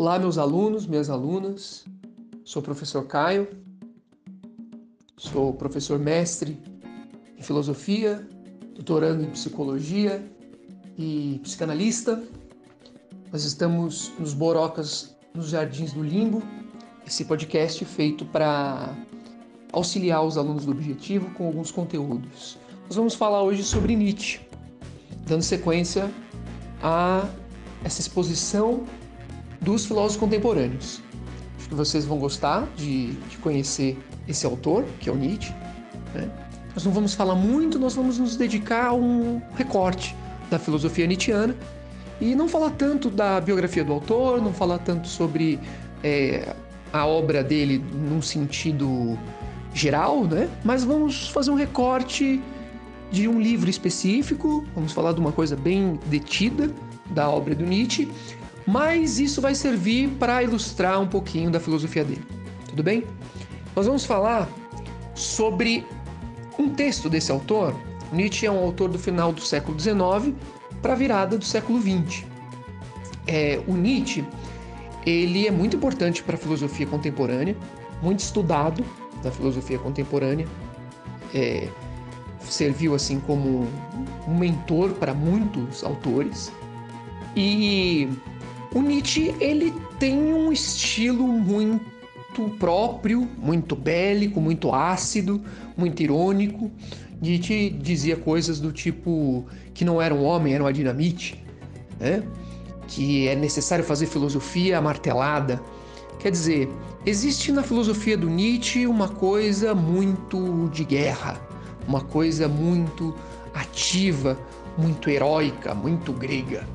Olá, meus alunos, minhas alunas. Sou o professor Caio, sou professor mestre em filosofia, doutorando em psicologia e psicanalista. Nós estamos nos Borocas, nos Jardins do Limbo, esse podcast feito para auxiliar os alunos do Objetivo com alguns conteúdos. Nós vamos falar hoje sobre Nietzsche, dando sequência a essa exposição dos filósofos contemporâneos. Acho que vocês vão gostar de, de conhecer esse autor, que é o Nietzsche. Né? Nós não vamos falar muito, nós vamos nos dedicar a um recorte da filosofia nietzschiana e não falar tanto da biografia do autor, não falar tanto sobre é, a obra dele num sentido geral, né? Mas vamos fazer um recorte de um livro específico, vamos falar de uma coisa bem detida da obra do Nietzsche, mas isso vai servir para ilustrar um pouquinho da filosofia dele. Tudo bem? Nós vamos falar sobre um texto desse autor. Nietzsche é um autor do final do século XIX para a virada do século XX. É, o Nietzsche ele é muito importante para a filosofia contemporânea, muito estudado da filosofia contemporânea. É, serviu assim como um mentor para muitos autores. E o Nietzsche ele tem um estilo muito próprio, muito bélico, muito ácido, muito irônico. Nietzsche dizia coisas do tipo que não era um homem, era uma dinamite, né? que é necessário fazer filosofia martelada. Quer dizer, existe na filosofia do Nietzsche uma coisa muito de guerra, uma coisa muito ativa, muito heróica, muito grega.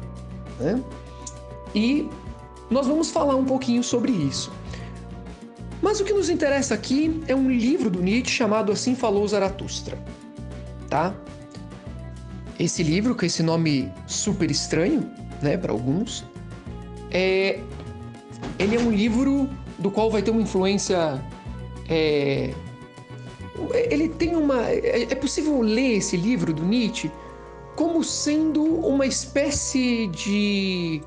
Né? E nós vamos falar um pouquinho sobre isso. Mas o que nos interessa aqui é um livro do Nietzsche chamado Assim Falou Zaratustra. Tá? Esse livro, com esse nome super estranho, né, para alguns, é, ele é um livro do qual vai ter uma influência. É, ele tem uma. É, é possível ler esse livro do Nietzsche como sendo uma espécie de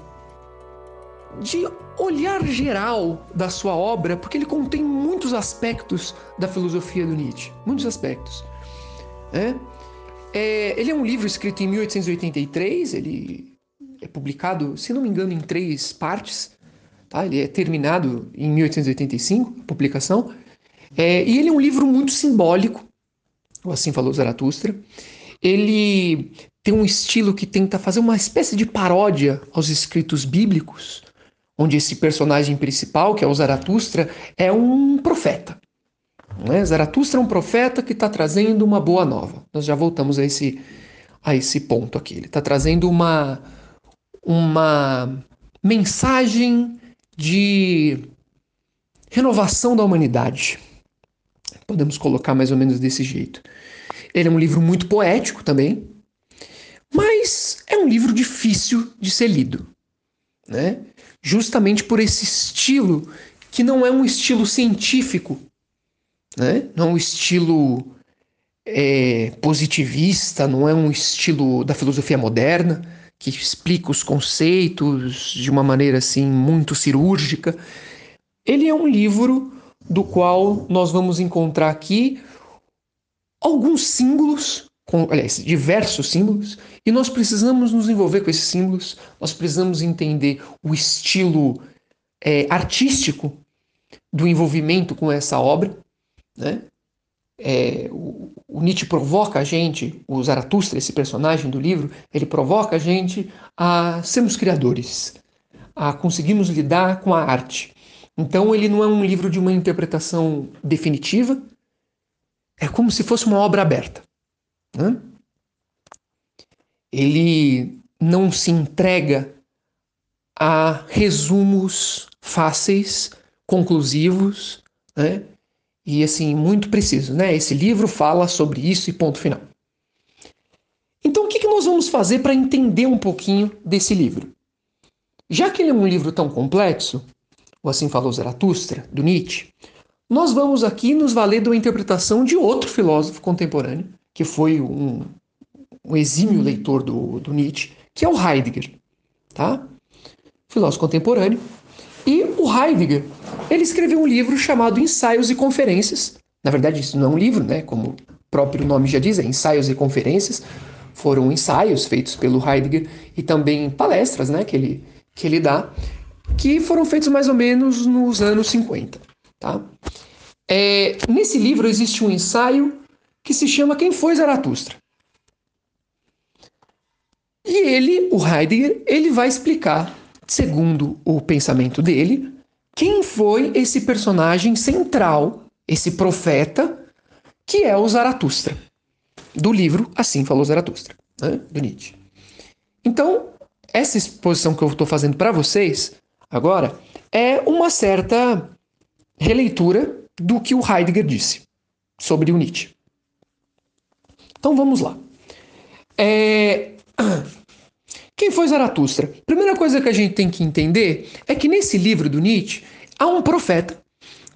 de olhar geral da sua obra, porque ele contém muitos aspectos da filosofia do Nietzsche, muitos aspectos. É? É, ele é um livro escrito em 1883, ele é publicado, se não me engano, em três partes. Tá? Ele é terminado em 1885, a publicação. É, e ele é um livro muito simbólico, ou assim falou Zaratustra. Ele tem um estilo que tenta fazer uma espécie de paródia aos escritos bíblicos, onde esse personagem principal, que é o Zaratustra, é um profeta. Né? Zaratustra é um profeta que está trazendo uma boa nova. Nós já voltamos a esse, a esse ponto aqui. Ele está trazendo uma, uma mensagem de renovação da humanidade. Podemos colocar mais ou menos desse jeito. Ele é um livro muito poético também, mas é um livro difícil de ser lido, né? Justamente por esse estilo que não é um estilo científico, né? Não é um estilo é, positivista, não é um estilo da filosofia moderna que explica os conceitos de uma maneira assim muito cirúrgica. Ele é um livro do qual nós vamos encontrar aqui alguns símbolos, com, aliás, diversos símbolos, e nós precisamos nos envolver com esses símbolos, nós precisamos entender o estilo é, artístico do envolvimento com essa obra, né? É, o, o, Nietzsche provoca a gente, o Zaratustra, esse personagem do livro, ele provoca a gente a sermos criadores, a conseguirmos lidar com a arte. Então ele não é um livro de uma interpretação definitiva, é como se fosse uma obra aberta. Né? Ele não se entrega a resumos fáceis, conclusivos, né? e assim, muito preciso, né? Esse livro fala sobre isso e ponto final. Então, o que, nós vamos fazer para entender um pouquinho desse livro? Já que ele é um livro tão complexo, ou assim falou Zaratustra, do Nietzsche, nós vamos aqui nos valer uma interpretação de outro filósofo contemporâneo, que foi um, um exímio leitor do, do Nietzsche, que é o Heidegger, tá? Filósofo contemporâneo, E o Heidegger, ele escreveu um livro chamado Ensaios e Conferências. Na verdade, isso não é um livro, né? Como o próprio nome já diz, é Ensaios e Conferências. Foram ensaios feitos pelo Heidegger e também palestras, né? Que ele, que ele dá, que foram feitos mais ou menos nos anos 50, tá? É, nesse livro existe um ensaio que se chama Quem foi Zaratustra? E ele, o Heidegger, ele vai explicar, segundo o pensamento dele, quem foi esse personagem central, esse profeta, que é o Zaratustra, do livro Assim Falou Zaratustra, né, do Nietzsche. Então, essa exposição que eu estou fazendo para vocês agora é uma certa releitura do que o Heidegger disse sobre o Nietzsche. Então vamos lá. É... Quem foi Zaratustra? Primeira coisa que a gente tem que entender é que nesse livro do Nietzsche há um profeta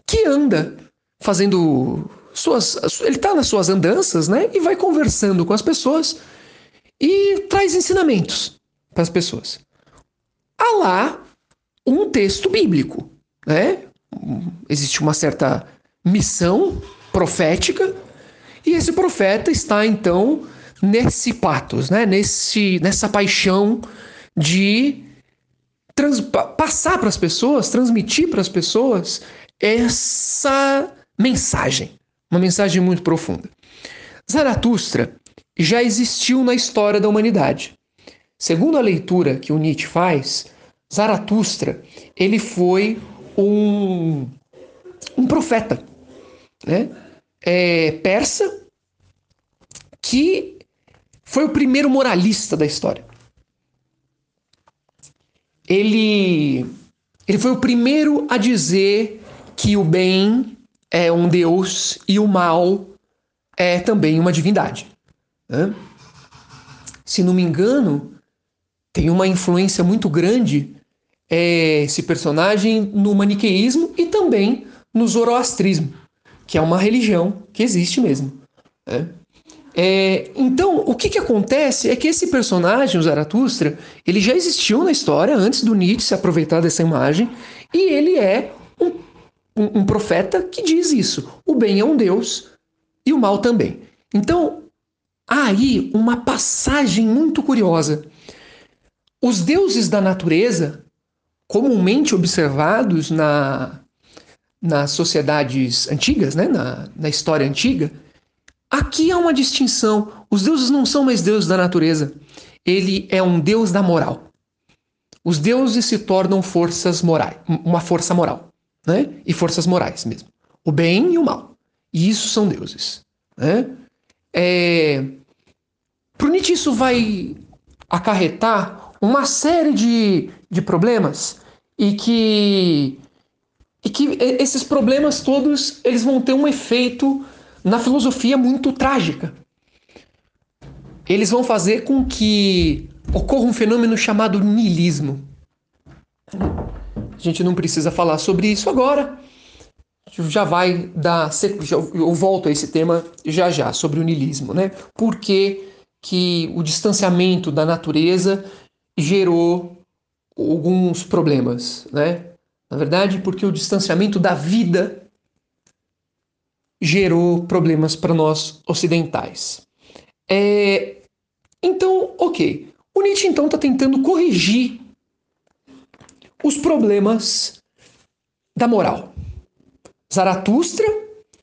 que anda fazendo suas. Ele está nas suas andanças, né? E vai conversando com as pessoas e traz ensinamentos para as pessoas. Há lá um texto bíblico, né? Existe uma certa missão profética e esse profeta está então nesse patos, né? Nesse, nessa paixão de trans, passar para as pessoas, transmitir para as pessoas essa mensagem, uma mensagem muito profunda. Zaratustra já existiu na história da humanidade. Segundo a leitura que o Nietzsche faz, Zaratustra ele foi um, um profeta, né? É, persa que foi o primeiro moralista da história. Ele, ele foi o primeiro a dizer que o bem é um deus e o mal é também uma divindade. Né? Se não me engano, tem uma influência muito grande é, esse personagem no maniqueísmo e também no zoroastrismo, que é uma religião que existe mesmo. Né? É, então, o que, que acontece é que esse personagem, o Zaratustra, ele já existiu na história antes do Nietzsche se aproveitar dessa imagem, e ele é um, um, um profeta que diz isso: o bem é um Deus e o mal também. Então, há aí uma passagem muito curiosa. Os deuses da natureza, comumente observados na, nas sociedades antigas, né, na, na história antiga, Aqui há uma distinção. Os deuses não são mais deuses da natureza. Ele é um deus da moral. Os deuses se tornam forças morais, uma força moral, né? E forças morais mesmo. O bem e o mal. E isso são deuses. Né? É... Para o Nietzsche isso vai acarretar uma série de, de problemas e que, e que esses problemas todos eles vão ter um efeito na filosofia muito trágica. Eles vão fazer com que ocorra um fenômeno chamado niilismo. A gente não precisa falar sobre isso agora. Já vai dar. Eu volto a esse tema já já, sobre o niilismo, né? Por que, que o distanciamento da natureza gerou alguns problemas, né? Na verdade, porque o distanciamento da vida gerou problemas para nós ocidentais. É, então, ok. O Nietzsche então está tentando corrigir os problemas da moral. Zaratustra,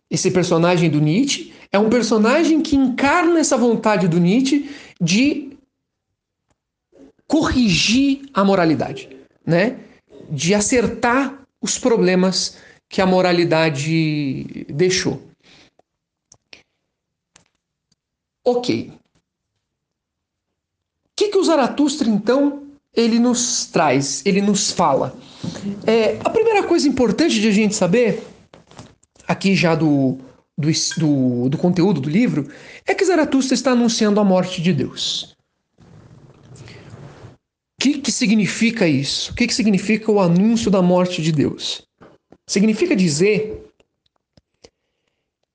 esse personagem do Nietzsche, é um personagem que encarna essa vontade do Nietzsche de corrigir a moralidade, né? De acertar os problemas que a moralidade deixou. Ok. O que, que o Zaratustra, então, ele nos traz, ele nos fala? É, a primeira coisa importante de a gente saber, aqui já do, do, do, do conteúdo do livro, é que Zaratustra está anunciando a morte de Deus. Que, que significa isso? O que, que significa o anúncio da morte de Deus? Significa dizer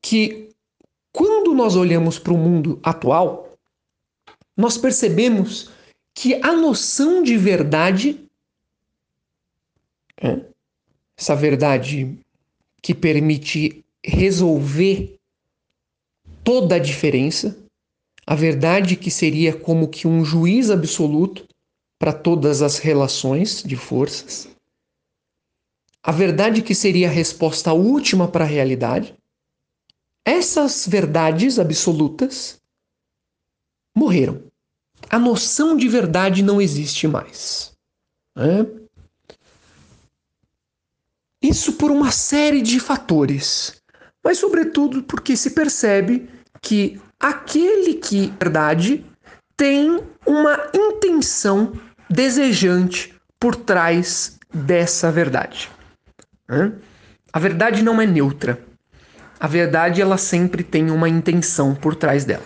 que quando nós olhamos para o mundo atual, nós percebemos que a noção de verdade, é, essa verdade que permite resolver toda a diferença, a verdade que seria como que um juiz absoluto para todas as relações de forças, a verdade que seria a resposta última para a realidade, essas verdades absolutas morreram. A noção de verdade não existe mais. Né? Isso por uma série de fatores, mas sobretudo porque se percebe que aquele que verdade tem uma intenção desejante por trás dessa verdade. A verdade não é neutra. A verdade ela sempre tem uma intenção por trás dela.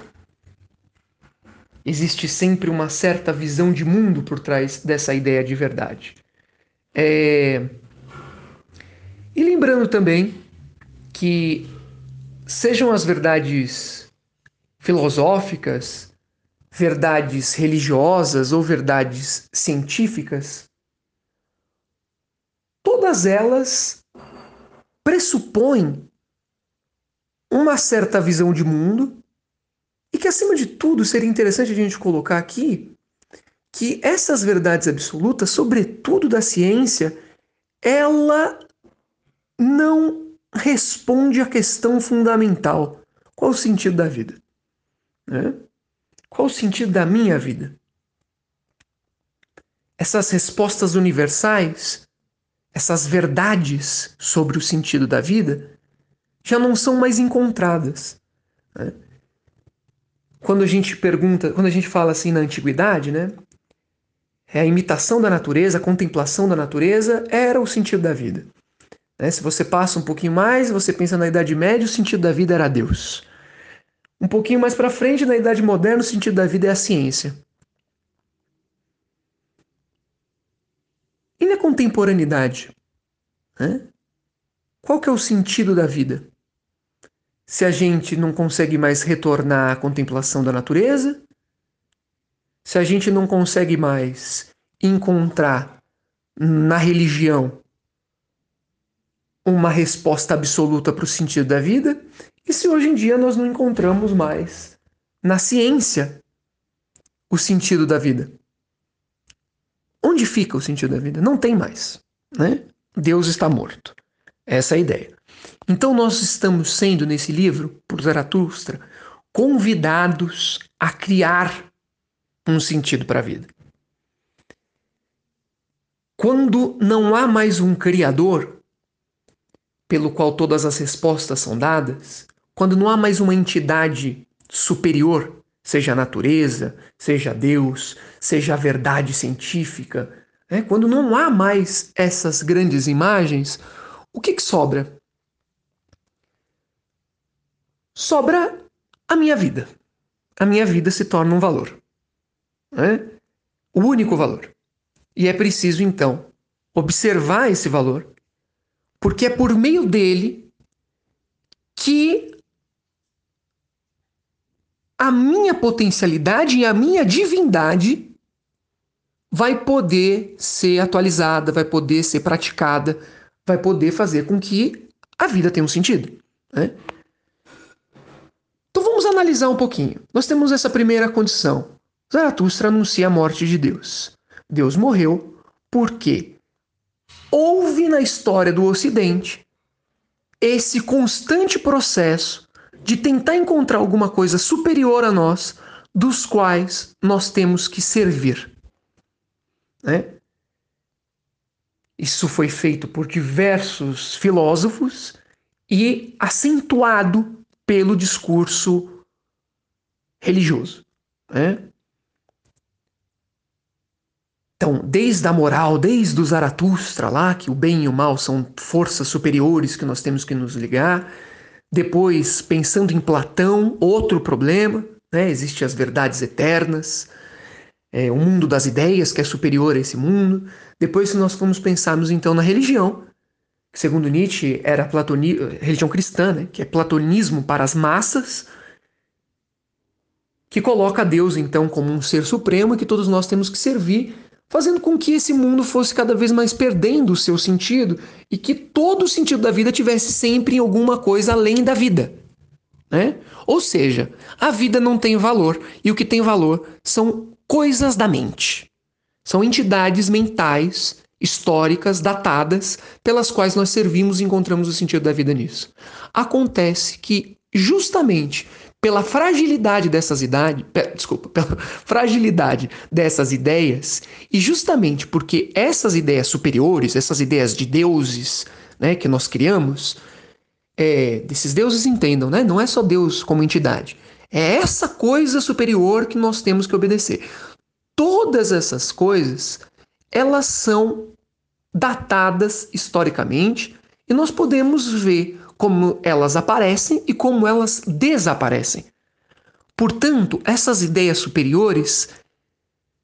Existe sempre uma certa visão de mundo por trás dessa ideia de verdade. É... E lembrando também que sejam as verdades filosóficas, verdades religiosas ou verdades científicas, todas elas pressupõem uma certa visão de mundo e que, acima de tudo, seria interessante a gente colocar aqui que essas verdades absolutas, sobretudo da ciência, ela não responde à questão fundamental: qual o sentido da vida? Né? Qual o sentido da minha vida? Essas respostas universais, essas verdades sobre o sentido da vida, já não são mais encontradas. Né? Quando a gente pergunta, quando a gente fala assim na antiguidade, né? É a imitação da natureza, a contemplação da natureza era o sentido da vida. Né? Se você passa um pouquinho mais, você pensa na Idade Média, o sentido da vida era Deus. Um pouquinho mais para frente, na Idade Moderna, o sentido da vida é a ciência. E na contemporaneidade? Né? Qual que é o sentido da vida? se a gente não consegue mais retornar à contemplação da natureza, se a gente não consegue mais encontrar na religião uma resposta absoluta para o sentido da vida, e se hoje em dia nós não encontramos mais na ciência o sentido da vida. Onde fica o sentido da vida? Não tem mais. Né? Deus está morto. Essa é a ideia. Então, nós estamos sendo, nesse livro, por Zaratustra, convidados a criar um sentido para a vida. Quando não há mais um Criador, pelo qual todas as respostas são dadas, quando não há mais uma entidade superior, seja a natureza, seja Deus, seja a verdade científica, né? quando não há mais essas grandes imagens, o que, que sobra? sobra a minha vida. A minha vida se torna um valor. Né? O único valor. E é preciso, então, observar esse valor, porque é por meio dele que a minha potencialidade e a minha divindade vai poder ser atualizada, vai poder ser praticada, vai poder fazer com que a vida tenha um sentido. Né? Vamos analisar um pouquinho. Nós temos essa primeira condição. Zaratustra anuncia a morte de Deus. Deus morreu porque houve na história do Ocidente esse constante processo de tentar encontrar alguma coisa superior a nós, dos quais nós temos que servir. Né? Isso foi feito por diversos filósofos e acentuado pelo discurso religioso. Né? Então, desde a moral, desde o Zaratustra lá, que o bem e o mal são forças superiores que nós temos que nos ligar. Depois, pensando em Platão, outro problema, né? Existem as verdades eternas, é, o mundo das ideias que é superior a esse mundo. Depois, se nós formos pensarmos então na religião, que segundo Nietzsche era platoni religião cristã, né? que é platonismo para as massas, que coloca Deus então como um ser supremo e que todos nós temos que servir fazendo com que esse mundo fosse cada vez mais perdendo o seu sentido e que todo o sentido da vida tivesse sempre em alguma coisa além da vida. Né? Ou seja, a vida não tem valor e o que tem valor são coisas da mente. São entidades mentais, históricas, datadas, pelas quais nós servimos e encontramos o sentido da vida nisso. Acontece que, justamente pela fragilidade dessas idades, desculpa, pela fragilidade dessas ideias, e justamente porque essas ideias superiores, essas ideias de deuses né, que nós criamos, é, desses deuses entendam, né? Não é só Deus como entidade. É essa coisa superior que nós temos que obedecer. Todas essas coisas, elas são datadas historicamente e nós podemos ver como elas aparecem e como elas desaparecem. Portanto, essas ideias superiores,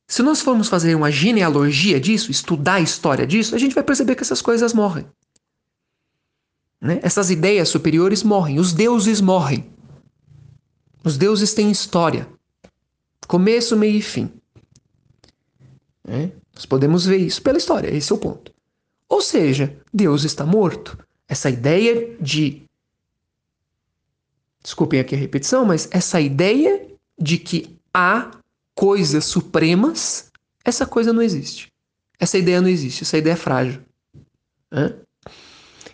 se nós formos fazer uma genealogia disso, estudar a história disso, a gente vai perceber que essas coisas morrem. Né? Essas ideias superiores morrem, os deuses morrem. Os deuses têm história, começo, meio e fim. Né? Nós podemos ver isso pela história, esse é o ponto. Ou seja, Deus está morto. Essa ideia de. Desculpem aqui a repetição, mas essa ideia de que há coisas supremas, essa coisa não existe. Essa ideia não existe, essa ideia é frágil.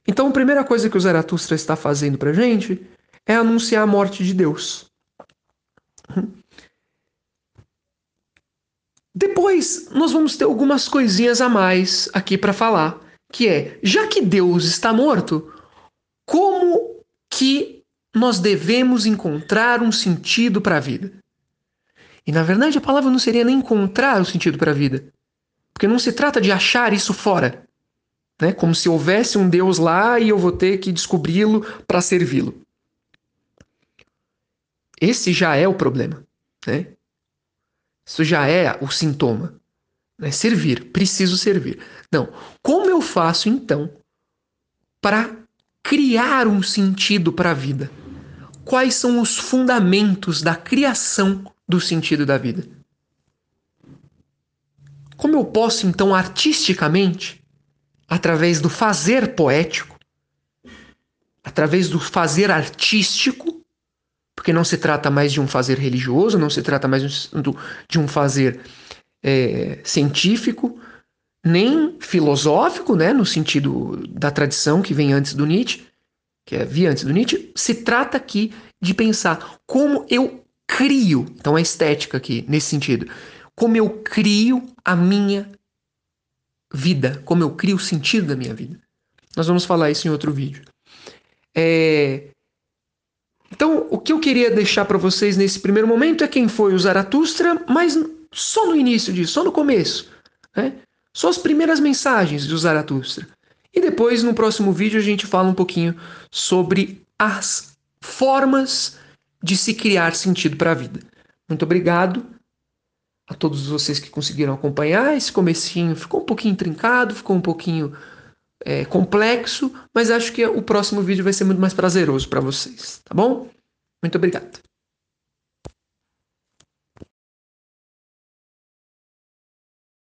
Então, a primeira coisa que o Zaratustra está fazendo para gente é anunciar a morte de Deus. Depois, nós vamos ter algumas coisinhas a mais aqui para falar, que é, já que Deus está morto, como que nós devemos encontrar um sentido para a vida? E na verdade a palavra não seria nem encontrar o sentido para a vida, porque não se trata de achar isso fora, né? Como se houvesse um Deus lá e eu vou ter que descobri-lo para servi-lo. Esse já é o problema, né? Isso já é o sintoma. Né? Servir, preciso servir. Não. Como eu faço então para criar um sentido para a vida? Quais são os fundamentos da criação do sentido da vida? Como eu posso então artisticamente, através do fazer poético, através do fazer artístico, porque não se trata mais de um fazer religioso, não se trata mais de um fazer é, científico, nem filosófico, né, no sentido da tradição que vem antes do Nietzsche, que é, via antes do Nietzsche, se trata aqui de pensar como eu crio, então a estética aqui, nesse sentido, como eu crio a minha vida, como eu crio o sentido da minha vida. Nós vamos falar isso em outro vídeo. É, então, o que eu queria deixar para vocês nesse primeiro momento é quem foi o Zaratustra, mas só no início disso, só no começo. Né? Só as primeiras mensagens do Zaratustra. E depois, no próximo vídeo, a gente fala um pouquinho sobre as formas de se criar sentido para a vida. Muito obrigado a todos vocês que conseguiram acompanhar. Esse comecinho ficou um pouquinho trincado, ficou um pouquinho é, complexo, mas acho que o próximo vídeo vai ser muito mais prazeroso para vocês, tá bom? Muito obrigado.